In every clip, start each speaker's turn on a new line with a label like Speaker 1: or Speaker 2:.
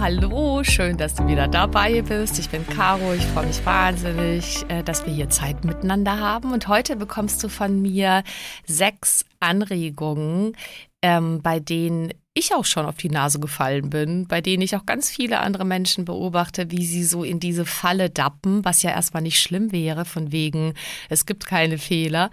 Speaker 1: Hallo, schön, dass du wieder dabei bist. Ich bin Caro, ich freue mich wahnsinnig, äh, dass wir hier Zeit miteinander haben. Und heute bekommst du von mir sechs Anregungen, ähm, bei denen ich auch schon auf die Nase gefallen bin, bei denen ich auch ganz viele andere Menschen beobachte, wie sie so in diese Falle dappen, was ja erstmal nicht schlimm wäre, von wegen, es gibt keine Fehler,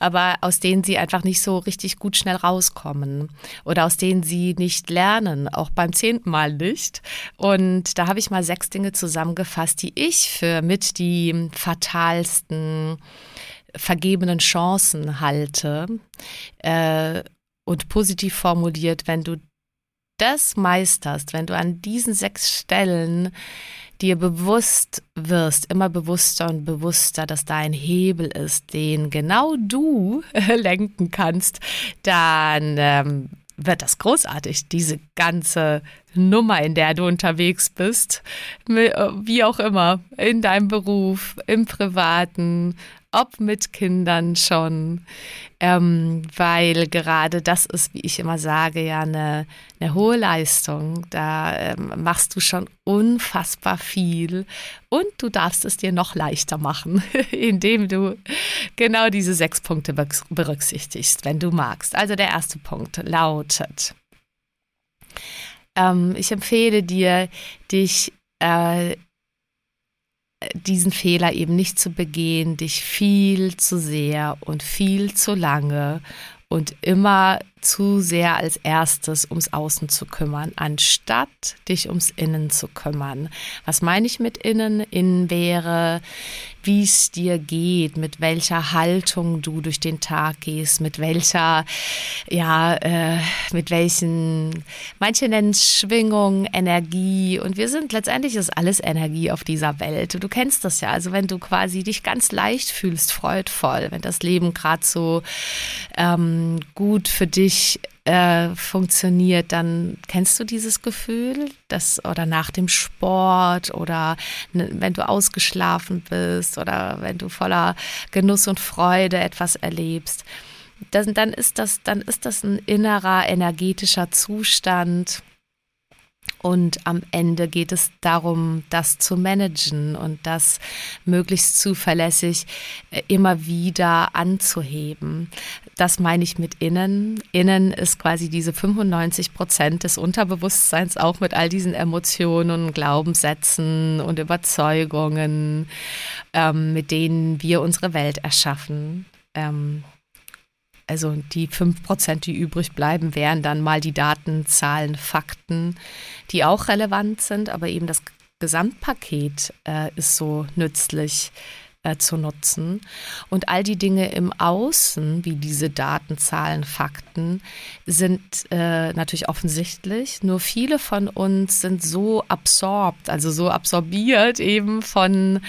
Speaker 1: aber aus denen sie einfach nicht so richtig gut schnell rauskommen oder aus denen sie nicht lernen, auch beim zehnten Mal nicht. Und da habe ich mal sechs Dinge zusammengefasst, die ich für mit die fatalsten vergebenen Chancen halte. Äh, und positiv formuliert, wenn du das meisterst, wenn du an diesen sechs Stellen dir bewusst wirst, immer bewusster und bewusster, dass da ein Hebel ist, den genau du lenken kannst, dann ähm, wird das großartig, diese ganze Nummer, in der du unterwegs bist, wie auch immer, in deinem Beruf, im Privaten, ob mit Kindern schon, ähm, weil gerade das ist, wie ich immer sage, ja eine, eine hohe Leistung. Da ähm, machst du schon unfassbar viel und du darfst es dir noch leichter machen, indem du genau diese sechs Punkte berücksichtigst, wenn du magst. Also der erste Punkt lautet, ähm, ich empfehle dir, dich äh, diesen Fehler eben nicht zu begehen, dich viel zu sehr und viel zu lange und immer zu sehr als erstes ums Außen zu kümmern, anstatt dich ums Innen zu kümmern. Was meine ich mit Innen? Innen wäre, wie es dir geht, mit welcher Haltung du durch den Tag gehst, mit welcher, ja, äh, mit welchen, manche nennen es Schwingung, Energie und wir sind, letztendlich ist alles Energie auf dieser Welt. Du kennst das ja, also wenn du quasi dich ganz leicht fühlst, freudvoll, wenn das Leben gerade so ähm, gut für dich nicht äh, funktioniert, dann kennst du dieses Gefühl, dass oder nach dem Sport oder ne, wenn du ausgeschlafen bist oder wenn du voller Genuss und Freude etwas erlebst, dann, dann ist das, dann ist das ein innerer energetischer Zustand und am Ende geht es darum, das zu managen und das möglichst zuverlässig äh, immer wieder anzuheben. Das meine ich mit innen. Innen ist quasi diese 95 Prozent des Unterbewusstseins, auch mit all diesen Emotionen, Glaubenssätzen und Überzeugungen, ähm, mit denen wir unsere Welt erschaffen. Ähm, also die fünf Prozent, die übrig bleiben, wären dann mal die Daten, Zahlen, Fakten, die auch relevant sind, aber eben das Gesamtpaket äh, ist so nützlich äh, zu nutzen. Und all die Dinge im Außen, wie diese Daten, Zahlen, Fakten, sind äh, natürlich offensichtlich. Nur viele von uns sind so absorbt, also so absorbiert eben von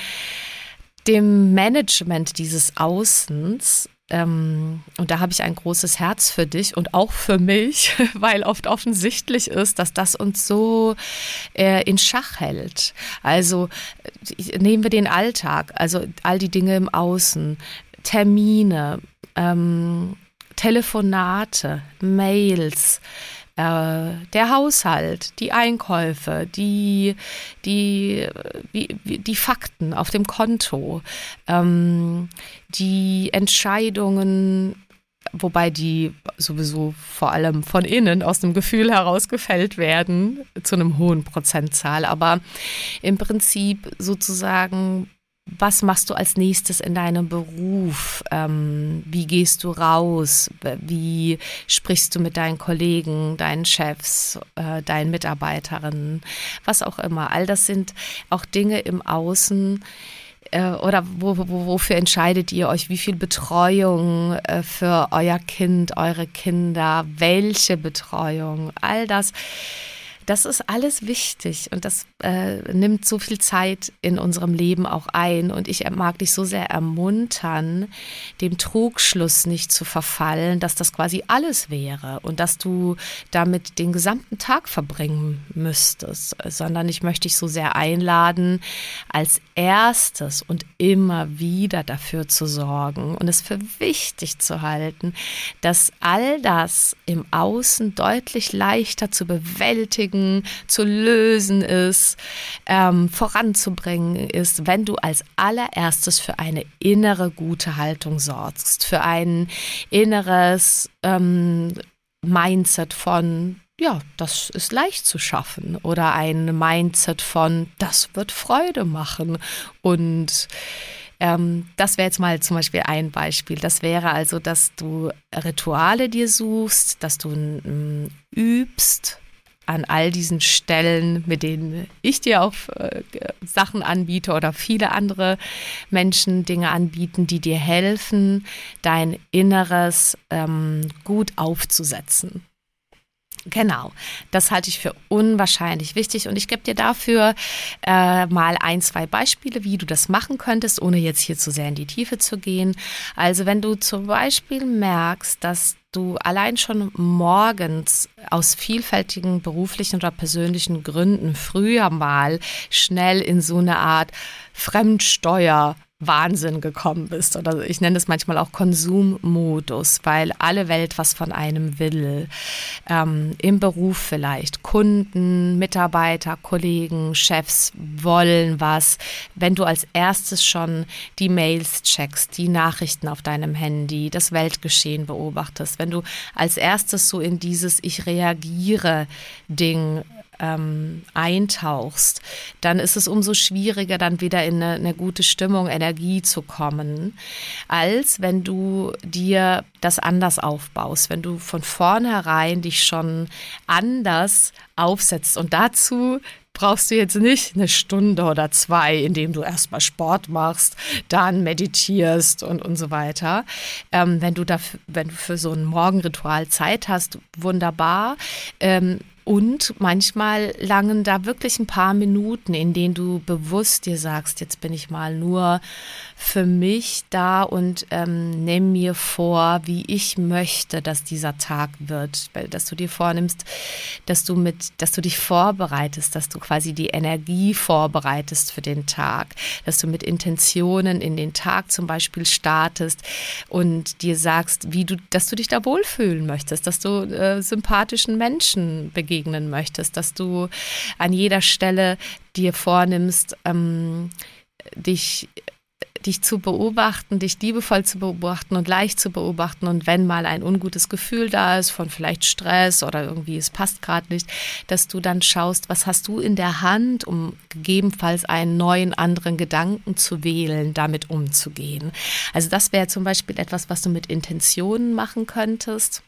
Speaker 1: dem Management dieses Außens, ähm, und da habe ich ein großes Herz für dich und auch für mich, weil oft offensichtlich ist, dass das uns so äh, in Schach hält. Also äh, nehmen wir den Alltag, also all die Dinge im Außen, Termine, ähm, Telefonate, Mails, der Haushalt, die Einkäufe, die, die, die Fakten auf dem Konto, ähm, die Entscheidungen wobei die sowieso vor allem von innen aus dem Gefühl heraus gefällt werden, zu einem hohen Prozentzahl. Aber im Prinzip sozusagen was machst du als nächstes in deinem Beruf? Ähm, wie gehst du raus? Wie sprichst du mit deinen Kollegen, deinen Chefs, äh, deinen Mitarbeiterinnen, was auch immer? All das sind auch Dinge im Außen, äh, oder wo, wo, wofür entscheidet ihr euch, wie viel Betreuung äh, für euer Kind, eure Kinder, welche Betreuung, all das das ist alles wichtig und das äh, nimmt so viel Zeit in unserem Leben auch ein. Und ich mag dich so sehr ermuntern, dem Trugschluss nicht zu verfallen, dass das quasi alles wäre und dass du damit den gesamten Tag verbringen müsstest, sondern ich möchte dich so sehr einladen, als erstes und immer wieder dafür zu sorgen und es für wichtig zu halten, dass all das im Außen deutlich leichter zu bewältigen bewältigen, zu lösen ist, ähm, voranzubringen ist, wenn du als allererstes für eine innere gute Haltung sorgst, für ein inneres ähm, Mindset von ja, das ist leicht zu schaffen oder ein Mindset von, das wird Freude machen und ähm, das wäre jetzt mal zum Beispiel ein Beispiel. Das wäre also, dass du Rituale dir suchst, dass du ähm, übst, an all diesen Stellen, mit denen ich dir auch äh, Sachen anbiete oder viele andere Menschen Dinge anbieten, die dir helfen, dein Inneres ähm, gut aufzusetzen. Genau, das halte ich für unwahrscheinlich wichtig und ich gebe dir dafür äh, mal ein, zwei Beispiele, wie du das machen könntest, ohne jetzt hier zu sehr in die Tiefe zu gehen. Also wenn du zum Beispiel merkst, dass du allein schon morgens aus vielfältigen beruflichen oder persönlichen Gründen früher mal schnell in so eine Art Fremdsteuer Wahnsinn gekommen bist. Oder ich nenne es manchmal auch Konsummodus, weil alle Welt was von einem will. Ähm, Im Beruf vielleicht. Kunden, Mitarbeiter, Kollegen, Chefs wollen was. Wenn du als erstes schon die Mails checkst, die Nachrichten auf deinem Handy, das Weltgeschehen beobachtest, wenn du als erstes so in dieses Ich reagiere Ding ähm, eintauchst, dann ist es umso schwieriger, dann wieder in eine, eine gute Stimmung, Energie zu kommen, als wenn du dir das anders aufbaust, wenn du von vornherein dich schon anders aufsetzt. Und dazu brauchst du jetzt nicht eine Stunde oder zwei, indem du erstmal Sport machst, dann meditierst und, und so weiter. Ähm, wenn du dafür, wenn du für so ein Morgenritual Zeit hast, wunderbar. Ähm, und manchmal langen da wirklich ein paar Minuten, in denen du bewusst dir sagst, jetzt bin ich mal nur für mich da und ähm, nimm mir vor, wie ich möchte, dass dieser Tag wird. Dass du dir vornimmst, dass du mit, dass du dich vorbereitest, dass du quasi die Energie vorbereitest für den Tag, dass du mit Intentionen in den Tag zum Beispiel startest und dir sagst, wie du, dass du dich da wohlfühlen möchtest, dass du äh, sympathischen Menschen begegnen möchtest, dass du an jeder Stelle dir vornimmst, ähm, dich dich zu beobachten, dich liebevoll zu beobachten und leicht zu beobachten und wenn mal ein ungutes Gefühl da ist von vielleicht Stress oder irgendwie es passt gerade nicht, dass du dann schaust, was hast du in der Hand, um gegebenenfalls einen neuen anderen Gedanken zu wählen, damit umzugehen. Also das wäre zum Beispiel etwas, was du mit Intentionen machen könntest.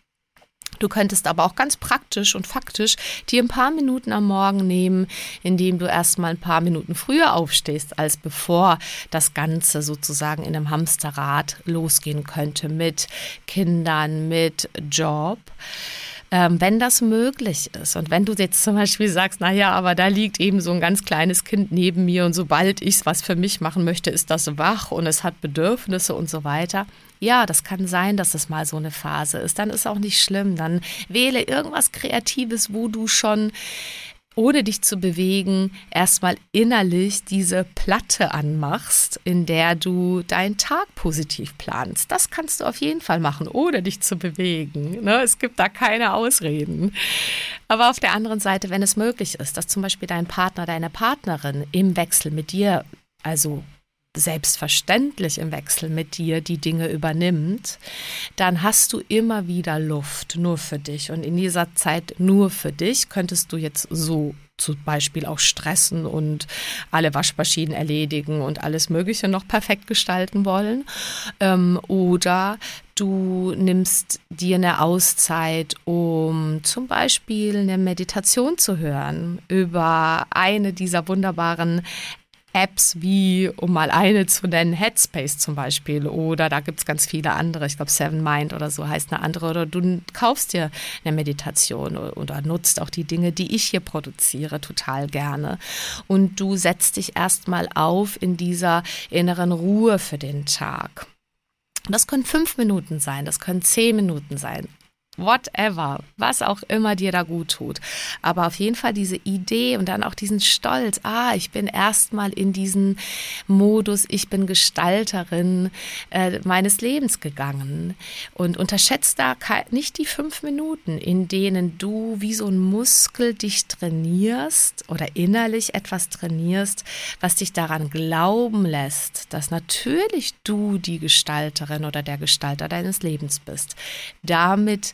Speaker 1: Du könntest aber auch ganz praktisch und faktisch dir ein paar Minuten am Morgen nehmen, indem du erstmal ein paar Minuten früher aufstehst, als bevor das Ganze sozusagen in einem Hamsterrad losgehen könnte mit Kindern, mit Job. Ähm, wenn das möglich ist und wenn du jetzt zum Beispiel sagst, naja, aber da liegt eben so ein ganz kleines Kind neben mir und sobald ich was für mich machen möchte, ist das wach und es hat Bedürfnisse und so weiter, ja, das kann sein, dass es mal so eine Phase ist. Dann ist auch nicht schlimm. Dann wähle irgendwas Kreatives, wo du schon ohne dich zu bewegen, erstmal innerlich diese Platte anmachst, in der du deinen Tag positiv planst. Das kannst du auf jeden Fall machen, ohne dich zu bewegen. Ne? Es gibt da keine Ausreden. Aber auf der anderen Seite, wenn es möglich ist, dass zum Beispiel dein Partner, deine Partnerin im Wechsel mit dir, also selbstverständlich im Wechsel mit dir die Dinge übernimmt, dann hast du immer wieder Luft nur für dich. Und in dieser Zeit nur für dich könntest du jetzt so zum Beispiel auch stressen und alle Waschmaschinen erledigen und alles Mögliche noch perfekt gestalten wollen. Ähm, oder du nimmst dir eine Auszeit, um zum Beispiel eine Meditation zu hören über eine dieser wunderbaren Apps wie, um mal eine zu nennen, Headspace zum Beispiel. Oder da gibt es ganz viele andere, ich glaube Seven Mind oder so heißt eine andere. Oder du kaufst dir eine Meditation oder nutzt auch die Dinge, die ich hier produziere, total gerne. Und du setzt dich erstmal auf in dieser inneren Ruhe für den Tag. Das können fünf Minuten sein, das können zehn Minuten sein whatever, was auch immer dir da gut tut. Aber auf jeden Fall diese Idee und dann auch diesen Stolz, ah, ich bin erstmal in diesen Modus, ich bin Gestalterin äh, meines Lebens gegangen. Und unterschätzt da nicht die fünf Minuten, in denen du wie so ein Muskel dich trainierst oder innerlich etwas trainierst, was dich daran glauben lässt, dass natürlich du die Gestalterin oder der Gestalter deines Lebens bist. Damit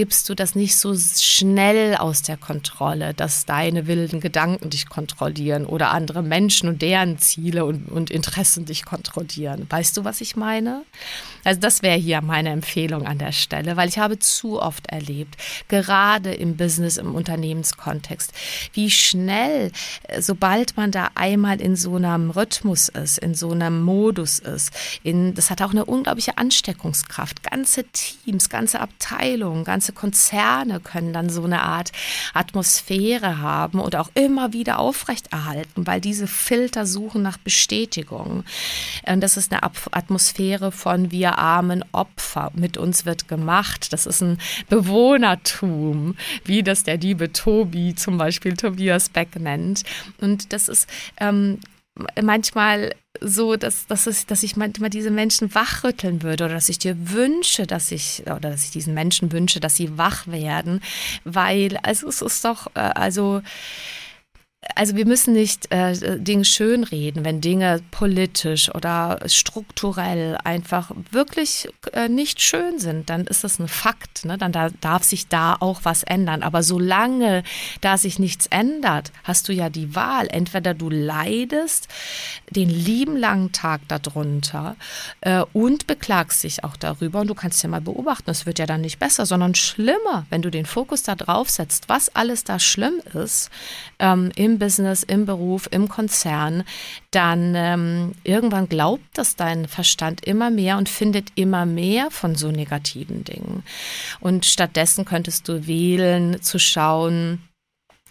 Speaker 1: gibst du das nicht so schnell aus der Kontrolle, dass deine wilden Gedanken dich kontrollieren oder andere Menschen und deren Ziele und, und Interessen dich kontrollieren. Weißt du, was ich meine? Also das wäre hier meine Empfehlung an der Stelle, weil ich habe zu oft erlebt, gerade im Business, im Unternehmenskontext, wie schnell, äh, sobald man da einmal in so einem Rhythmus ist, in so einem Modus ist, in, das hat auch eine unglaubliche Ansteckungskraft. Ganze Teams, ganze Abteilungen, ganze Konzerne können dann so eine Art Atmosphäre haben und auch immer wieder aufrechterhalten, weil diese Filter suchen nach Bestätigung. Und das ist eine Atmosphäre von wir armen Opfer. Mit uns wird gemacht. Das ist ein Bewohnertum, wie das der liebe Tobi, zum Beispiel Tobias Beck nennt. Und das ist ähm, manchmal so, dass, dass, es, dass ich manchmal diese Menschen wachrütteln würde oder dass ich dir wünsche, dass ich, oder dass ich diesen Menschen wünsche, dass sie wach werden, weil also es ist doch, äh, also also wir müssen nicht äh, Dinge schönreden, wenn Dinge politisch oder strukturell einfach wirklich äh, nicht schön sind, dann ist das ein Fakt. Ne? Dann da, darf sich da auch was ändern. Aber solange da sich nichts ändert, hast du ja die Wahl. Entweder du leidest den lieben langen Tag darunter äh, und beklagst dich auch darüber und du kannst ja mal beobachten, es wird ja dann nicht besser, sondern schlimmer, wenn du den Fokus da drauf setzt, was alles da schlimm ist ähm, im Business, im Beruf, im Konzern, dann ähm, irgendwann glaubt das dein Verstand immer mehr und findet immer mehr von so negativen Dingen. Und stattdessen könntest du wählen, zu schauen,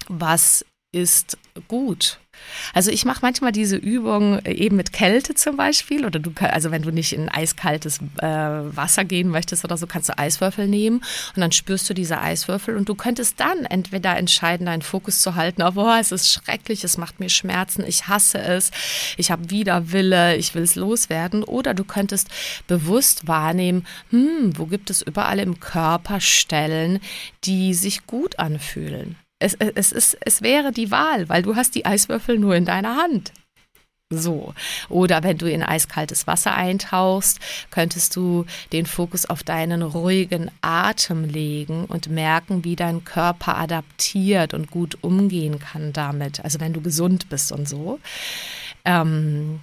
Speaker 1: was ist gut also ich mache manchmal diese Übung äh, eben mit Kälte zum Beispiel. Oder du also wenn du nicht in eiskaltes äh, Wasser gehen möchtest oder so, kannst du Eiswürfel nehmen und dann spürst du diese Eiswürfel. Und du könntest dann entweder entscheiden, deinen Fokus zu halten auf, oh, es ist schrecklich, es macht mir Schmerzen, ich hasse es, ich habe Widerwille, ich will es loswerden. Oder du könntest bewusst wahrnehmen, hm, wo gibt es überall im Körper Stellen, die sich gut anfühlen es, es, ist, es wäre die Wahl, weil du hast die Eiswürfel nur in deiner Hand. So. Oder wenn du in eiskaltes Wasser eintauchst, könntest du den Fokus auf deinen ruhigen Atem legen und merken, wie dein Körper adaptiert und gut umgehen kann damit. Also wenn du gesund bist und so. Ähm,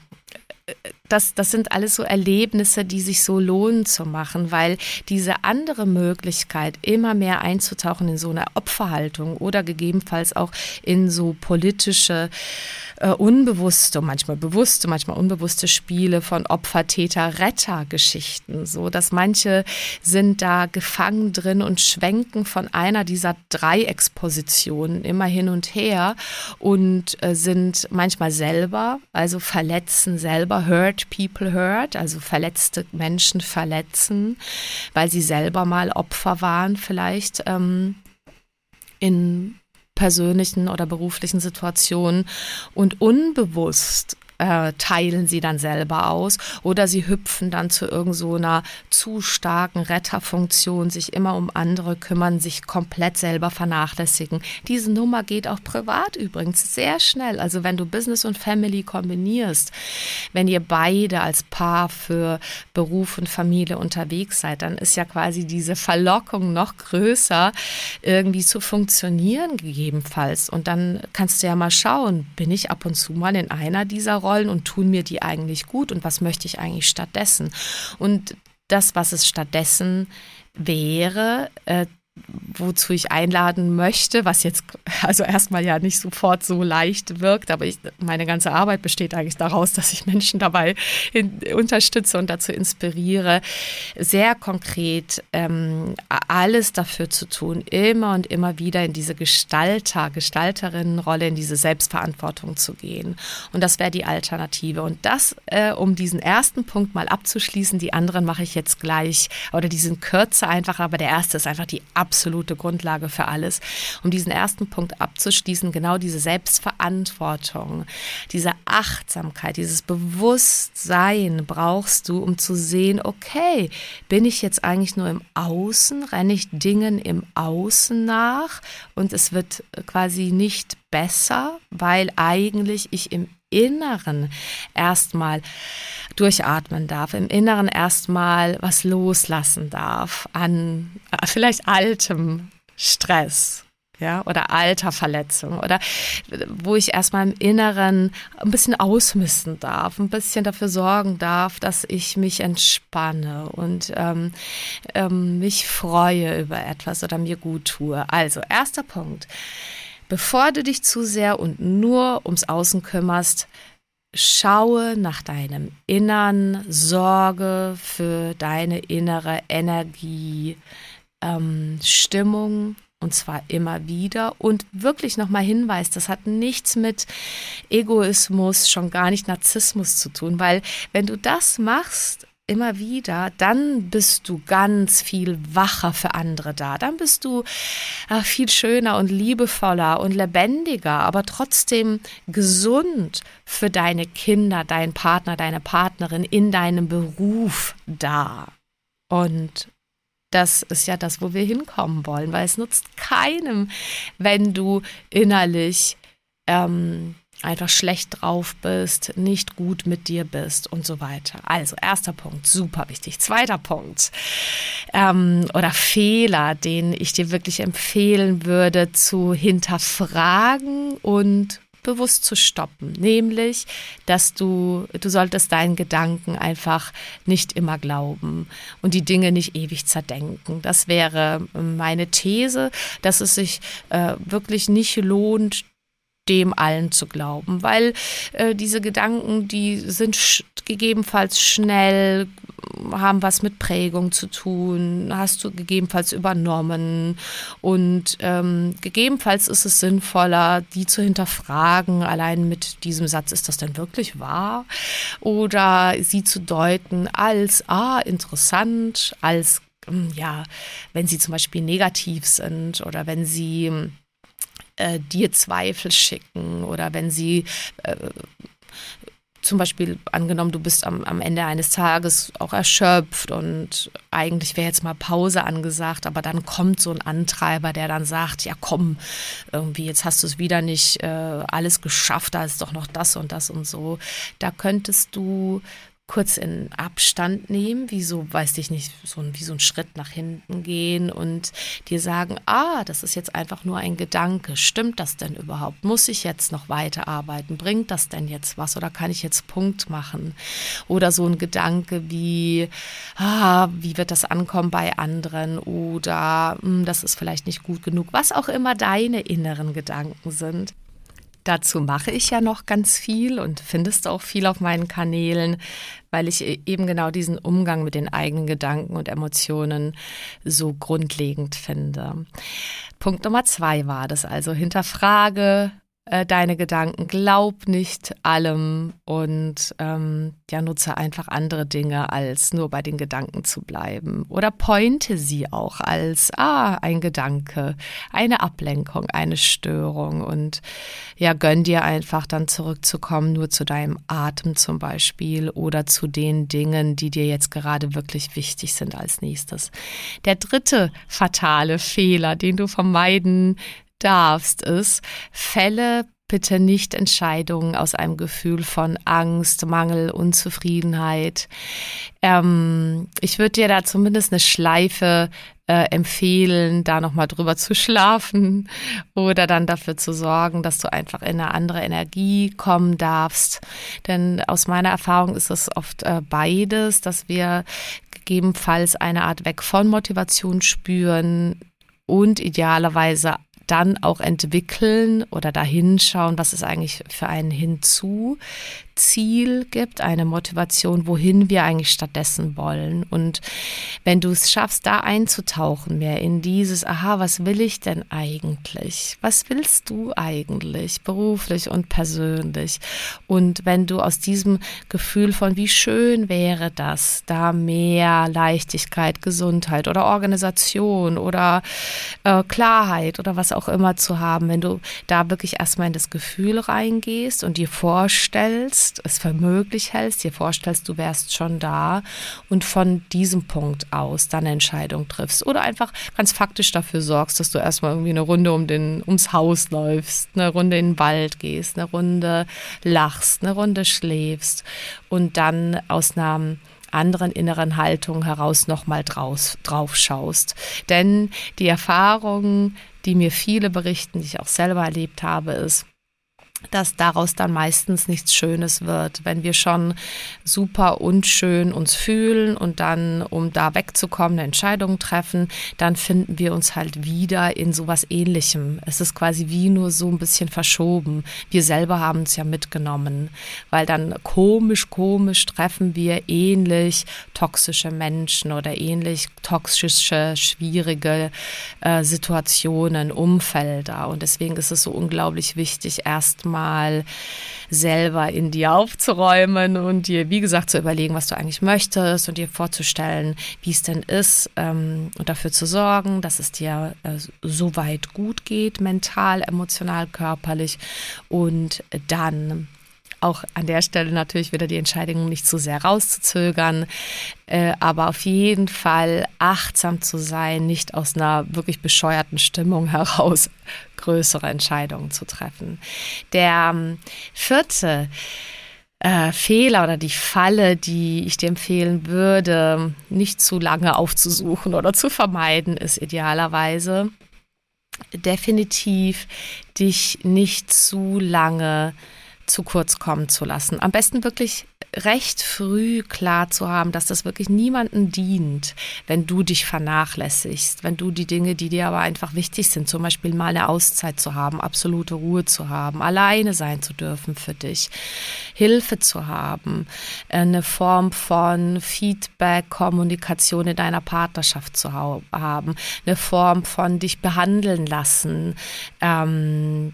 Speaker 1: das, das sind alles so Erlebnisse, die sich so lohnen zu machen, weil diese andere Möglichkeit, immer mehr einzutauchen in so eine Opferhaltung oder gegebenenfalls auch in so politische, äh, unbewusste, manchmal bewusste, manchmal unbewusste Spiele von Opfer, Täter, Retter-Geschichten, so dass manche sind da gefangen drin und schwenken von einer dieser drei Expositionen immer hin und her und äh, sind manchmal selber, also verletzen selber, hurt people hurt, also verletzte Menschen verletzen, weil sie selber mal Opfer waren vielleicht ähm, in persönlichen oder beruflichen Situationen. Und unbewusst äh, teilen sie dann selber aus oder sie hüpfen dann zu irgendeiner so zu starken Retterfunktion, sich immer um andere kümmern, sich komplett selber vernachlässigen. Diese Nummer geht auch privat übrigens sehr schnell. Also wenn du Business und Family kombinierst, wenn ihr beide als Paar für Beruf und Familie unterwegs seid, dann ist ja quasi diese Verlockung noch größer, irgendwie zu funktionieren gegebenenfalls. Und dann kannst du ja mal schauen, bin ich ab und zu mal in einer dieser Rollen und tun mir die eigentlich gut und was möchte ich eigentlich stattdessen? Und das, was es stattdessen wäre, äh, wozu ich einladen möchte, was jetzt also erstmal ja nicht sofort so leicht wirkt, aber ich, meine ganze Arbeit besteht eigentlich daraus, dass ich Menschen dabei in, unterstütze und dazu inspiriere, sehr konkret ähm, alles dafür zu tun, immer und immer wieder in diese Gestalter, Gestalterinnenrolle, in diese Selbstverantwortung zu gehen. Und das wäre die Alternative. Und das, äh, um diesen ersten Punkt mal abzuschließen, die anderen mache ich jetzt gleich, oder die sind kürzer einfach, aber der erste ist einfach die absolute Grundlage für alles. Um diesen ersten Punkt abzuschließen, genau diese Selbstverantwortung, diese Achtsamkeit, dieses Bewusstsein brauchst du, um zu sehen, okay, bin ich jetzt eigentlich nur im Außen, renne ich Dingen im Außen nach und es wird quasi nicht besser, weil eigentlich ich im Inneren erstmal durchatmen darf, im Inneren erstmal was loslassen darf an äh, vielleicht altem Stress. Ja, oder alter Verletzung oder wo ich erstmal im Inneren ein bisschen ausmisten darf, ein bisschen dafür sorgen darf, dass ich mich entspanne und ähm, ähm, mich freue über etwas oder mir gut tue. Also, erster Punkt. Bevor du dich zu sehr und nur ums Außen kümmerst, schaue nach deinem Innern, sorge für deine innere Energie, ähm, Stimmung und zwar immer wieder. Und wirklich nochmal Hinweis, das hat nichts mit Egoismus, schon gar nicht Narzissmus zu tun, weil wenn du das machst, immer wieder, dann bist du ganz viel wacher für andere da. Dann bist du äh, viel schöner und liebevoller und lebendiger, aber trotzdem gesund für deine Kinder, deinen Partner, deine Partnerin in deinem Beruf da. Und das ist ja das, wo wir hinkommen wollen, weil es nutzt keinem, wenn du innerlich ähm, einfach schlecht drauf bist, nicht gut mit dir bist und so weiter. Also erster Punkt, super wichtig. Zweiter Punkt ähm, oder Fehler, den ich dir wirklich empfehlen würde zu hinterfragen und bewusst zu stoppen, nämlich, dass du, du solltest deinen Gedanken einfach nicht immer glauben und die Dinge nicht ewig zerdenken. Das wäre meine These, dass es sich äh, wirklich nicht lohnt, dem allen zu glauben, weil äh, diese Gedanken, die sind sch gegebenenfalls schnell, haben was mit Prägung zu tun, hast du gegebenenfalls übernommen und ähm, gegebenenfalls ist es sinnvoller, die zu hinterfragen, allein mit diesem Satz, ist das denn wirklich wahr? Oder sie zu deuten als, ah, interessant, als, hm, ja, wenn sie zum Beispiel negativ sind oder wenn sie äh, dir Zweifel schicken oder wenn sie äh, zum Beispiel angenommen, du bist am, am Ende eines Tages auch erschöpft und eigentlich wäre jetzt mal Pause angesagt, aber dann kommt so ein Antreiber, der dann sagt, ja komm, irgendwie jetzt hast du es wieder nicht äh, alles geschafft, da ist doch noch das und das und so. Da könntest du kurz in Abstand nehmen, wie so, weiß ich nicht, so wie so ein Schritt nach hinten gehen und dir sagen, ah, das ist jetzt einfach nur ein Gedanke. Stimmt das denn überhaupt? Muss ich jetzt noch weiterarbeiten? Bringt das denn jetzt was oder kann ich jetzt Punkt machen? Oder so ein Gedanke wie, ah, wie wird das ankommen bei anderen? Oder hm, das ist vielleicht nicht gut genug. Was auch immer deine inneren Gedanken sind. Dazu mache ich ja noch ganz viel und findest auch viel auf meinen Kanälen, weil ich e-, eben genau diesen Umgang mit den eigenen Gedanken und Emotionen so grundlegend finde. Punkt Nummer zwei war das also, hinterfrage äh, deine Gedanken, glaub nicht allem und ähm, ja, nutze einfach andere Dinge, als nur bei den Gedanken zu bleiben. Oder pointe sie auch als, ah, ein Gedanke, eine Ablenkung, eine Störung und ja, gönn dir einfach dann zurückzukommen, nur zu deinem Atem zum Beispiel oder zu den Dingen, die dir jetzt gerade wirklich wichtig sind als nächstes. Der dritte fatale Fehler, den du vermeiden darfst, ist, Fälle bitte nicht Entscheidungen aus einem Gefühl von Angst, Mangel, Unzufriedenheit. Ähm, ich würde dir da zumindest eine Schleife äh, empfehlen, da nochmal drüber zu schlafen oder dann dafür zu sorgen, dass du einfach in eine andere Energie kommen darfst. Denn aus meiner Erfahrung ist es oft äh, beides, dass wir gegebenenfalls eine Art Weg von Motivation spüren und idealerweise dann auch entwickeln oder dahin schauen, was ist eigentlich für einen hinzu Ziel gibt, eine Motivation, wohin wir eigentlich stattdessen wollen. Und wenn du es schaffst, da einzutauchen mehr in dieses, aha, was will ich denn eigentlich? Was willst du eigentlich, beruflich und persönlich? Und wenn du aus diesem Gefühl von, wie schön wäre das, da mehr Leichtigkeit, Gesundheit oder Organisation oder äh, Klarheit oder was auch immer zu haben, wenn du da wirklich erstmal in das Gefühl reingehst und dir vorstellst, machst, es für möglich hältst, dir vorstellst, du wärst schon da und von diesem Punkt aus dann eine Entscheidung triffst oder einfach ganz faktisch dafür sorgst, dass du erstmal irgendwie eine Runde um den, ums Haus läufst, eine Runde in den Wald gehst, eine Runde lachst, eine Runde schläfst und dann aus einer anderen inneren Haltung heraus nochmal drauf, drauf schaust. Denn die Erfahrung, die mir viele berichten, die ich auch selber erlebt habe, ist, dass daraus dann meistens nichts Schönes wird. Wenn wir schon super unschön uns fühlen und dann, um da wegzukommen, eine Entscheidung treffen, dann finden wir uns halt wieder in sowas ähnlichem. Es ist quasi wie nur so ein bisschen verschoben. Wir selber haben es ja mitgenommen, weil dann komisch, komisch treffen wir ähnlich toxische Menschen oder ähnlich toxische, schwierige äh, Situationen, Umfelder. Und deswegen ist es so unglaublich wichtig, erstmal mal selber in dir aufzuräumen und dir, wie gesagt, zu überlegen, was du eigentlich möchtest und dir vorzustellen, wie es denn ist ähm, und dafür zu sorgen, dass es dir äh, so weit gut geht, mental, emotional, körperlich. Und dann auch an der Stelle natürlich wieder die Entscheidung nicht zu sehr rauszuzögern, äh, aber auf jeden Fall achtsam zu sein, nicht aus einer wirklich bescheuerten Stimmung heraus größere Entscheidungen zu treffen. Der ähm, vierte äh, Fehler oder die Falle, die ich dir empfehlen würde, nicht zu lange aufzusuchen oder zu vermeiden, ist idealerweise definitiv dich nicht zu lange zu kurz kommen zu lassen. Am besten wirklich recht früh klar zu haben, dass das wirklich niemandem dient, wenn du dich vernachlässigst, wenn du die Dinge, die dir aber einfach wichtig sind, zum Beispiel mal eine Auszeit zu haben, absolute Ruhe zu haben, alleine sein zu dürfen für dich, Hilfe zu haben, eine Form von Feedback, Kommunikation in deiner Partnerschaft zu haben, eine Form von dich behandeln lassen, ähm,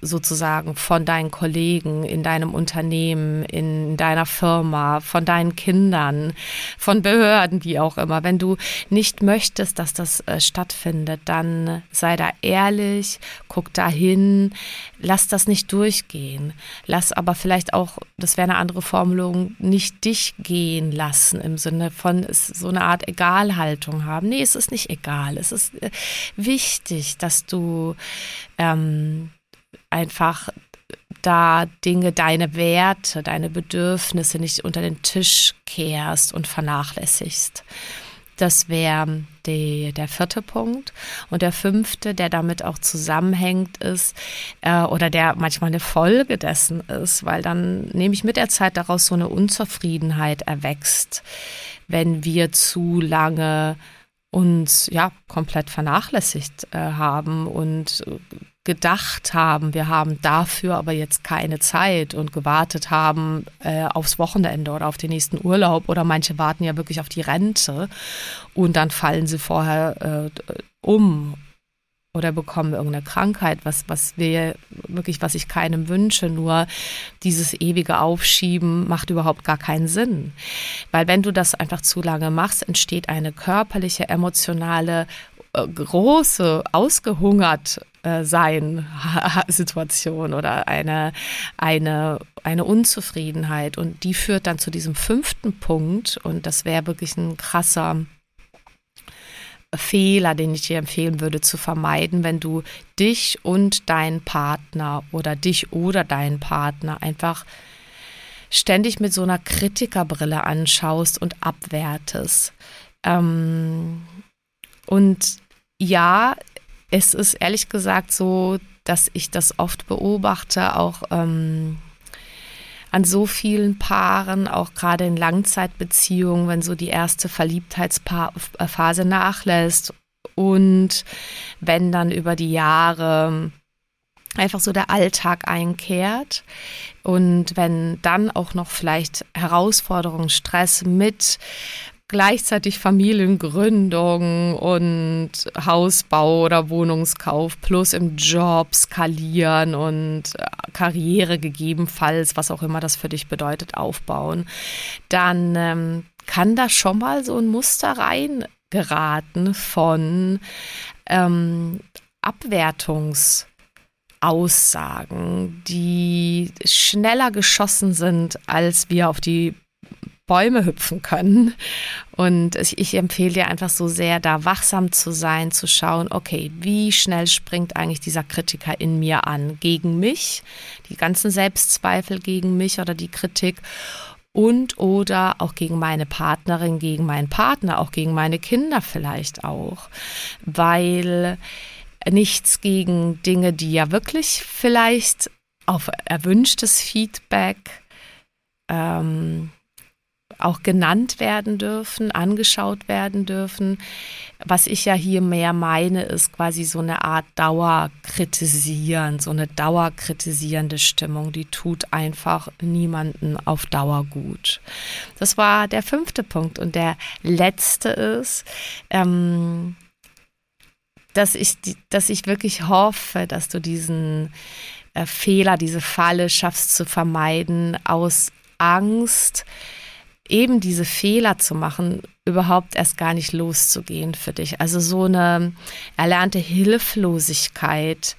Speaker 1: sozusagen von deinen Kollegen in deinem Unternehmen, in deiner Firma, von deinen Kindern, von Behörden, wie auch immer. Wenn du nicht möchtest, dass das äh, stattfindet, dann sei da ehrlich, guck da hin, lass das nicht durchgehen. Lass aber vielleicht auch, das wäre eine andere Formulierung, nicht dich gehen lassen im Sinne von so eine Art Egalhaltung haben. Nee, es ist nicht egal. Es ist äh, wichtig, dass du ähm, einfach da Dinge, deine Werte, deine Bedürfnisse nicht unter den Tisch kehrst und vernachlässigst. Das wäre der vierte Punkt. Und der fünfte, der damit auch zusammenhängt, ist, äh, oder der manchmal eine Folge dessen ist, weil dann nehme ich mit der Zeit daraus so eine Unzufriedenheit erwächst, wenn wir zu lange uns ja komplett vernachlässigt äh, haben und gedacht haben, wir haben dafür aber jetzt keine Zeit und gewartet haben äh, aufs Wochenende oder auf den nächsten Urlaub. Oder manche warten ja wirklich auf die Rente und dann fallen sie vorher äh, um oder bekommen irgendeine Krankheit, was, was wir wirklich, was ich keinem wünsche, nur dieses ewige Aufschieben macht überhaupt gar keinen Sinn. Weil wenn du das einfach zu lange machst, entsteht eine körperliche, emotionale, äh, große, ausgehungert äh, sein Situation oder eine, eine, eine Unzufriedenheit. Und die führt dann zu diesem fünften Punkt. Und das wäre wirklich ein krasser Fehler, den ich dir empfehlen würde zu vermeiden, wenn du dich und deinen Partner oder dich oder deinen Partner einfach ständig mit so einer Kritikerbrille anschaust und abwertest. Ähm, und ja, es ist ehrlich gesagt so, dass ich das oft beobachte, auch ähm, an so vielen Paaren, auch gerade in Langzeitbeziehungen, wenn so die erste Verliebtheitsphase nachlässt und wenn dann über die Jahre einfach so der Alltag einkehrt und wenn dann auch noch vielleicht Herausforderungen, Stress mit gleichzeitig Familiengründung und Hausbau oder Wohnungskauf plus im Job skalieren und äh, Karriere gegebenenfalls, was auch immer das für dich bedeutet, aufbauen, dann ähm, kann da schon mal so ein Muster reingeraten von ähm, Abwertungsaussagen, die schneller geschossen sind, als wir auf die Bäume hüpfen können. Und ich empfehle dir einfach so sehr, da wachsam zu sein, zu schauen, okay, wie schnell springt eigentlich dieser Kritiker in mir an? Gegen mich, die ganzen Selbstzweifel gegen mich oder die Kritik und oder auch gegen meine Partnerin, gegen meinen Partner, auch gegen meine Kinder vielleicht auch, weil nichts gegen Dinge, die ja wirklich vielleicht auf erwünschtes Feedback ähm, auch genannt werden dürfen, angeschaut werden dürfen. Was ich ja hier mehr meine, ist quasi so eine Art Dauerkritisieren, so eine dauerkritisierende Stimmung, die tut einfach niemanden auf Dauer gut. Das war der fünfte Punkt. Und der letzte ist, ähm, dass ich, dass ich wirklich hoffe, dass du diesen äh, Fehler, diese Falle schaffst zu vermeiden aus Angst, eben diese Fehler zu machen, überhaupt erst gar nicht loszugehen für dich. Also so eine erlernte Hilflosigkeit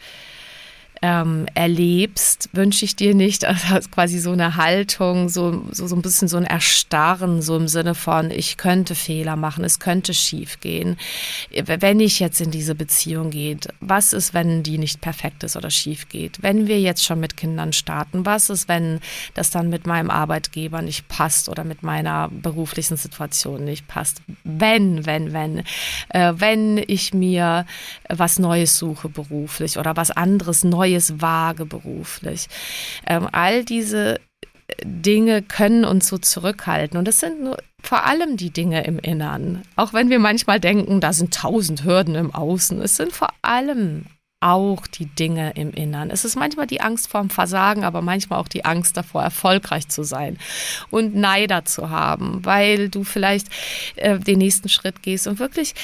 Speaker 1: ähm, erlebst, wünsche ich dir nicht. Also quasi so eine Haltung, so, so, so ein bisschen so ein Erstarren, so im Sinne von, ich könnte Fehler machen, es könnte schief gehen. Wenn ich jetzt in diese Beziehung gehe, was ist, wenn die nicht perfekt ist oder schief geht? Wenn wir jetzt schon mit Kindern starten, was ist, wenn das dann mit meinem Arbeitgeber nicht passt oder mit meiner beruflichen Situation nicht passt? Wenn, wenn, wenn, äh, wenn ich mir was Neues suche beruflich oder was anderes Neues Neues wage beruflich. Ähm, all diese Dinge können uns so zurückhalten. Und das sind nur vor allem die Dinge im Innern. Auch wenn wir manchmal denken, da sind tausend Hürden im Außen. Es sind vor allem auch die Dinge im Innern. Es ist manchmal die Angst vorm Versagen, aber manchmal auch die Angst davor, erfolgreich zu sein und Neider zu haben, weil du vielleicht äh, den nächsten Schritt gehst und wirklich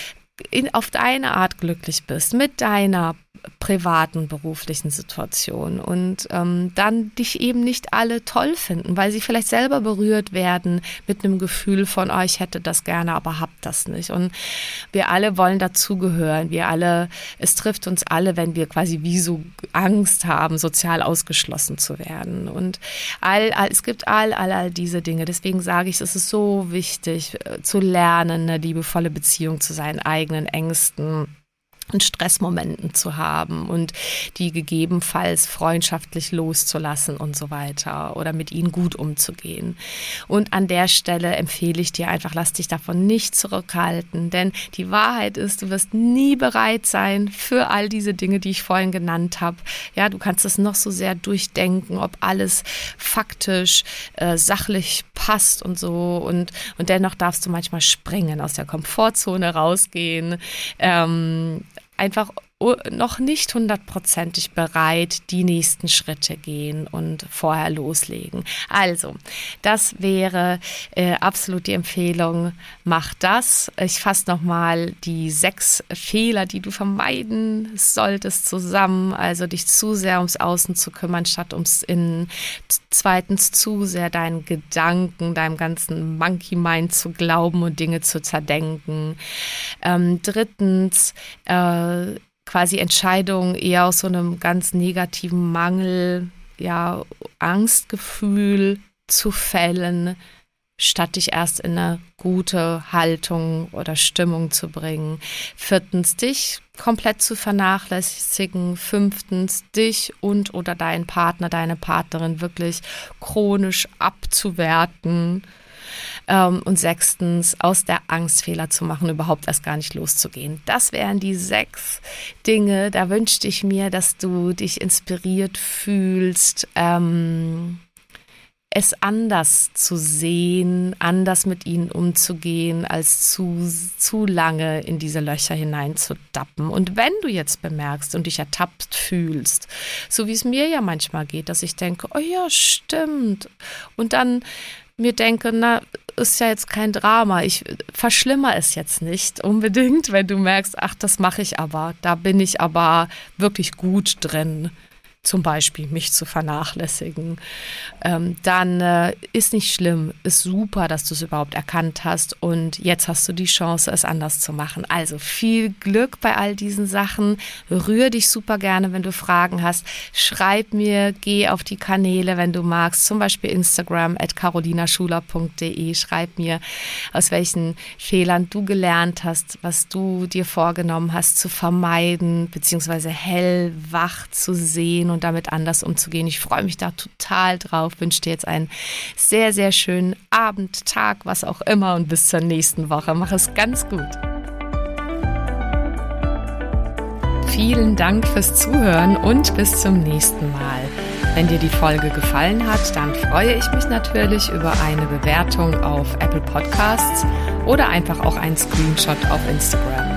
Speaker 1: in, auf deine Art glücklich bist, mit deiner privaten, beruflichen Situation und ähm, dann dich eben nicht alle toll finden, weil sie vielleicht selber berührt werden mit einem Gefühl von, oh, ich hätte das gerne, aber hab das nicht. Und wir alle wollen dazugehören. Wir alle, es trifft uns alle, wenn wir quasi wie so Angst haben, sozial ausgeschlossen zu werden. Und all, all es gibt all, all, all diese Dinge. Deswegen sage ich, es ist so wichtig äh, zu lernen, eine liebevolle Beziehung zu seinen eigenen Ängsten und Stressmomenten zu haben und die gegebenenfalls freundschaftlich loszulassen und so weiter oder mit ihnen gut umzugehen. Und an der Stelle empfehle ich dir einfach, lass dich davon nicht zurückhalten, denn die Wahrheit ist, du wirst nie bereit sein für all diese Dinge, die ich vorhin genannt habe. Ja, du kannst es noch so sehr durchdenken, ob alles faktisch, äh, sachlich passt und so und, und dennoch darfst du manchmal springen, aus der Komfortzone rausgehen. Ähm, einfach noch nicht hundertprozentig bereit, die nächsten Schritte gehen und vorher loslegen. Also, das wäre äh, absolut die Empfehlung. Mach das. Ich fasse nochmal die sechs Fehler, die du vermeiden solltest, zusammen. Also, dich zu sehr ums Außen zu kümmern, statt ums Innen. Zweitens, zu sehr deinen Gedanken, deinem ganzen Monkey Mind zu glauben und Dinge zu zerdenken. Ähm, drittens, äh, quasi Entscheidungen eher aus so einem ganz negativen Mangel, ja, Angstgefühl zu fällen, statt dich erst in eine gute Haltung oder Stimmung zu bringen. Viertens, dich komplett zu vernachlässigen. Fünftens, dich und oder deinen Partner, deine Partnerin wirklich chronisch abzuwerten. Ähm, und sechstens, aus der Angst Fehler zu machen, überhaupt erst gar nicht loszugehen. Das wären die sechs Dinge. Da wünschte ich mir, dass du dich inspiriert fühlst. Ähm, es anders zu sehen, anders mit ihnen umzugehen, als zu, zu lange in diese Löcher hineinzudappen. Und wenn du jetzt bemerkst und dich ertappt fühlst, so wie es mir ja manchmal geht, dass ich denke, oh ja, stimmt. Und dann mir denke, na, ist ja jetzt kein Drama. Ich verschlimmer es jetzt nicht unbedingt, wenn du merkst, ach, das mache ich aber. Da bin ich aber wirklich gut drin zum Beispiel mich zu vernachlässigen, ähm, dann äh, ist nicht schlimm, ist super, dass du es überhaupt erkannt hast und jetzt hast du die Chance, es anders zu machen. Also viel Glück bei all diesen Sachen. Rühr dich super gerne, wenn du Fragen hast. Schreib mir, geh auf die Kanäle, wenn du magst, zum Beispiel Instagram at carolinaschuler.de. Schreib mir, aus welchen Fehlern du gelernt hast, was du dir vorgenommen hast zu vermeiden, beziehungsweise hellwach zu sehen damit anders umzugehen. Ich freue mich da total drauf. Wünsche dir jetzt einen sehr, sehr schönen Abend, Tag, was auch immer und bis zur nächsten Woche. Mach es ganz gut. Vielen Dank fürs Zuhören und bis zum nächsten Mal. Wenn dir die Folge gefallen hat, dann freue ich mich natürlich über eine Bewertung auf Apple Podcasts oder einfach auch einen Screenshot auf Instagram.